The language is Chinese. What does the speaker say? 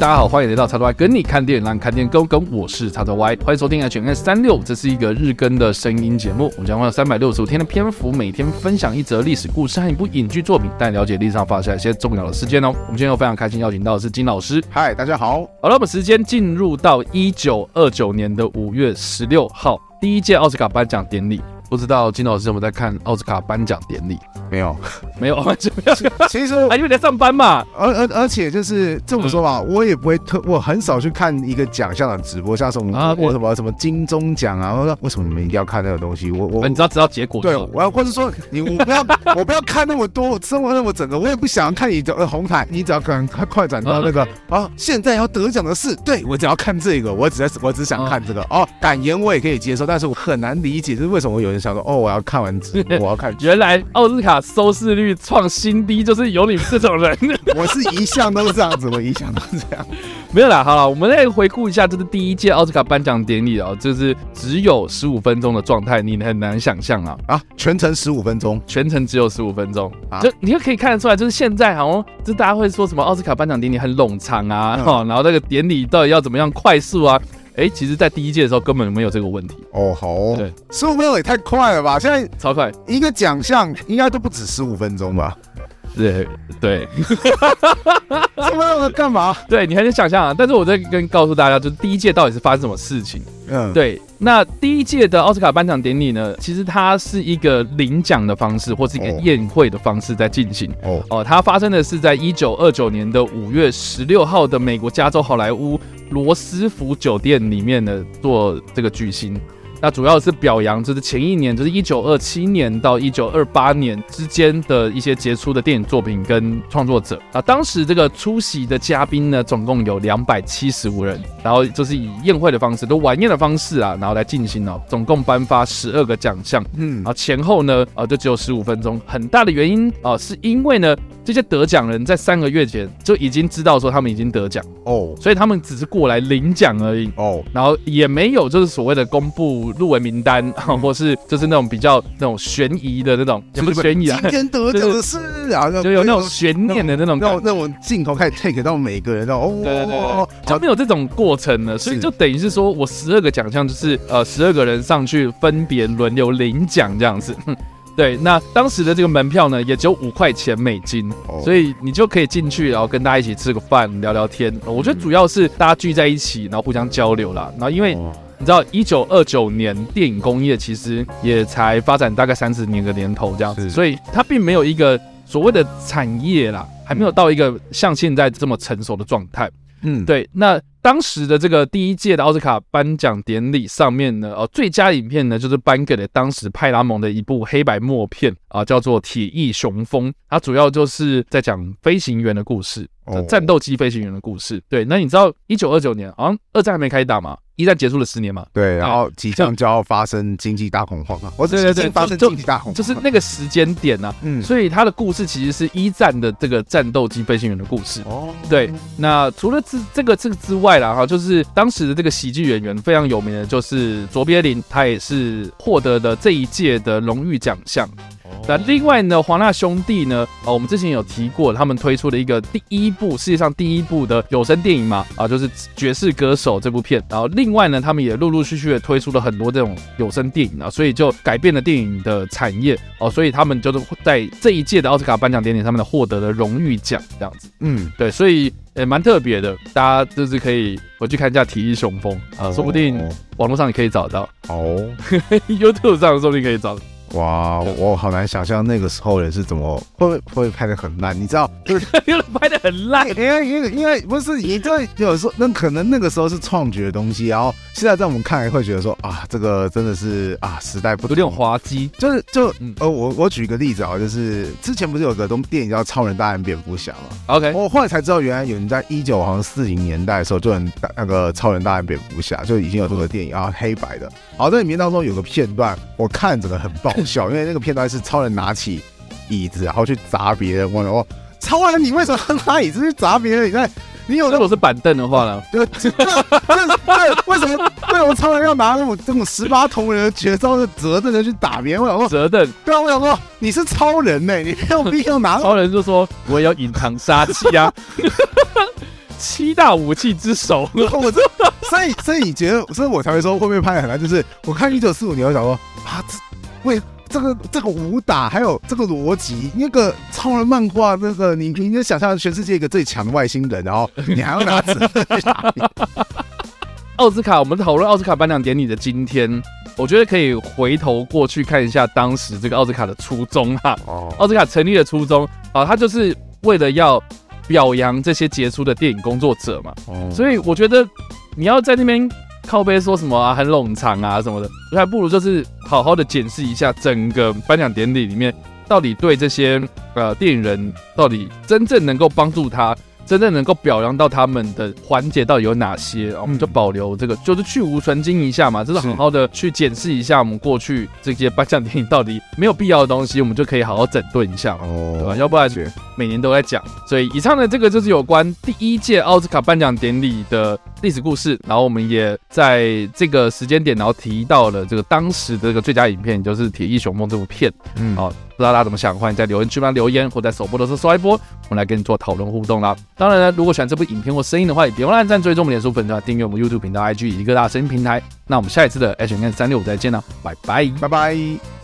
大家好，欢迎来到叉叉 Y 跟你看电影，让你看电影更跟。我是叉叉 Y，欢迎收听 HNS 三六，这是一个日更的声音节目。我们将会有三百六十五天的篇幅，每天分享一则历史故事和一部影剧作品，带你了解历史上发生一些重要的事件哦。我们今天又非常开心邀请到的是金老师。嗨，大家好。好了，我们时间进入到一九二九年的五月十六号，第一届奥斯卡颁奖典礼。不知道金老师有没有在看奥斯卡颁奖典礼？没有，没有，完全没有。其实 还因为在上班嘛，而而而且就是这么说吧，我也不会特，我很少去看一个奖项的直播，像什么啊，或什么什么金钟奖啊，我说为什么你们一定要看那个东西？我我你知道知道结果？对，我要或者说你我不要 我不要看那么多，我生活那么整个，我也不想看你的红毯，你只要赶快快转到那个啊，现在要得奖的是，对我只要看这个，我只在我只想看这个哦，感言我也可以接受，但是我很难理解，就是为什么有人想说哦，我要看完直播，我要看，原来奥斯卡收视率。创新低就是有你们这种人，我是一向都是这样子，我一向都是这样。没有啦，好了，我们来回顾一下，这是第一届奥斯卡颁奖典礼哦，就是只有十五分钟的状态，你很难想象啊啊，全程十五分钟，全程只有十五分钟啊，就你就可以看得出来，就是现在好像就大家会说什么奥斯卡颁奖典礼很冗长啊，然后那个典礼到底要怎么样快速啊？哎，其实，在第一届的时候根本没有这个问题哦。好哦，对，十五分钟也太快了吧？现在超快，一个奖项应该都不止十五分钟吧？对对，十五分钟干嘛？对，你还能想象啊？但是我在跟告诉大家，就是第一届到底是发生什么事情？嗯，对。那第一届的奥斯卡颁奖典礼呢？其实它是一个领奖的方式，或是一个宴会的方式在进行。哦哦，它发生的是在一九二九年的五月十六号的美国加州好莱坞。罗斯福酒店里面呢做这个巨星。那主要是表扬，就是前一年，就是一九二七年到一九二八年之间的一些杰出的电影作品跟创作者啊。当时这个出席的嘉宾呢，总共有两百七十五人，然后就是以宴会的方式，都晚宴的方式啊，然后来进行哦。总共颁发十二个奖项，嗯，然后前后呢，啊，就只有十五分钟。很大的原因啊，是因为呢，这些得奖人在三个月前就已经知道说他们已经得奖哦，所以他们只是过来领奖而已。哦，然后也没有就是所谓的公布。入围名单，或是就是那种比较那种悬疑的那种，也不是悬疑啊，今天得奖的是啊，就有那种悬念的那种，那种那种镜头开始 take 到每个人，然后哦，对对。对，就没有这种过程了，所以就等于是说我十二个奖项就是呃十二个人上去分别轮流领奖这样子。对，那当时的这个门票呢，也只有五块钱美金，所以你就可以进去，然后跟大家一起吃个饭，聊聊天。我觉得主要是大家聚在一起，然后互相交流啦。然后因为你知道，一九二九年电影工业其实也才发展大概三十年的年头这样子，所以它并没有一个所谓的产业啦，还没有到一个像现在这么成熟的状态。嗯，对，那。当时的这个第一届的奥斯卡颁奖典礼上面呢，呃，最佳影片呢就是颁给了当时派拉蒙的一部黑白默片啊，叫做《铁翼雄风》，它主要就是在讲飞行员的故事，战斗机飞行员的故事。对，那你知道一九二九年好像二战还没开打嘛？一战结束了十年嘛，对，然后即将就要发生经济大恐慌啊！我对对对，发生经济大恐慌，就是那个时间点啊。嗯，所以他的故事其实是一战的这个战斗机飞行员的故事。哦，对，那除了这这个这个之外啦，哈，就是当时的这个喜剧演员非常有名的，就是卓别林，他也是获得的这一届的荣誉奖项。那另外呢，华纳兄弟呢，啊，我们之前有提过，他们推出了一个第一部世界上第一部的有声电影嘛，啊，就是《爵士歌手》这部片。然后另外呢，他们也陆陆续续的推出了很多这种有声电影啊，所以就改变了电影的产业哦。所以他们就是在这一届的奥斯卡颁奖典礼上面呢获得了荣誉奖，这样子。嗯，对，所以也蛮特别的，大家就是可以回去看一下《体育雄风》啊，说不定网络上也可以找到哦，YouTube 上说不定可以找到。哇，我好难想象那个时候人是怎么会会不会拍的很烂？你知道，就是拍的很烂，因为因为因为不是你这有时候那可能那个时候是创举的东西，然后现在在我们看来会觉得说啊，这个真的是啊时代不同，有点滑稽。就是就呃我我举一个例子啊，就是之前不是有个东电影叫《超人大战蝙蝠侠》吗？OK，我后来才知道，原来有人在一九好像四零年代的时候就能那个《超人大战蝙蝠侠》就已经有这个电影啊，黑白的。好，在里面当中有个片段，我看着个很爆笑，因为那个片段是超人拿起椅子然后去砸别人。我说，超人，你为什么拿椅子去砸别人？你看，你有如果是板凳的话呢？对，为什么为什么超人要拿那种这种十八铜人的绝招的折凳的去打别人？我想说，折凳。对啊，我想说你是超人呢、欸，你没有必要拿。超人就说，我也要隐藏杀气啊。七大武器之首。我这，所以所以你觉得，所以我才会说会不会拍得很难？就是我看一九四五年，我想说啊，这为这个这个武打还有这个逻辑，那个超人漫画，那个你你就想象全世界一个最强的外星人，然后 你还要拿纸去打你。奥斯卡，我们讨论奥斯卡颁奖典礼的今天，我觉得可以回头过去看一下当时这个奥斯卡的初衷哈。哦。奥斯卡成立的初衷啊，他就是为了要表扬这些杰出的电影工作者嘛。哦。所以我觉得你要在那边靠背说什么啊，很冗长啊什么的，还不如就是好好的检视一下整个颁奖典礼里面到底对这些呃电影人到底真正能够帮助他。真正能够表扬到他们的环节到底有哪些？我们就保留这个，就是去芜存菁一下嘛，就是好好的去检视一下我们过去这些颁奖典礼到底没有必要的东西，我们就可以好好整顿一下哦，对吧？要不然每年都在讲。所以以上的这个就是有关第一届奥斯卡颁奖典礼的历史故事。然后我们也在这个时间点，然后提到了这个当时的这个最佳影片，就是《铁翼雄风》这部片。嗯，好。不知道大家怎么想，欢迎在留言区帮留言，或在首播的时候刷一波，我们来跟你做讨论互动啦。当然呢，如果喜欢这部影片或声音的话，也别忘了按赞、追踪我们脸书粉团、订阅我们 YouTube 频道、IG 以及各大声音平台。那我们下一次的 H N 三六五再见了，拜拜，拜拜。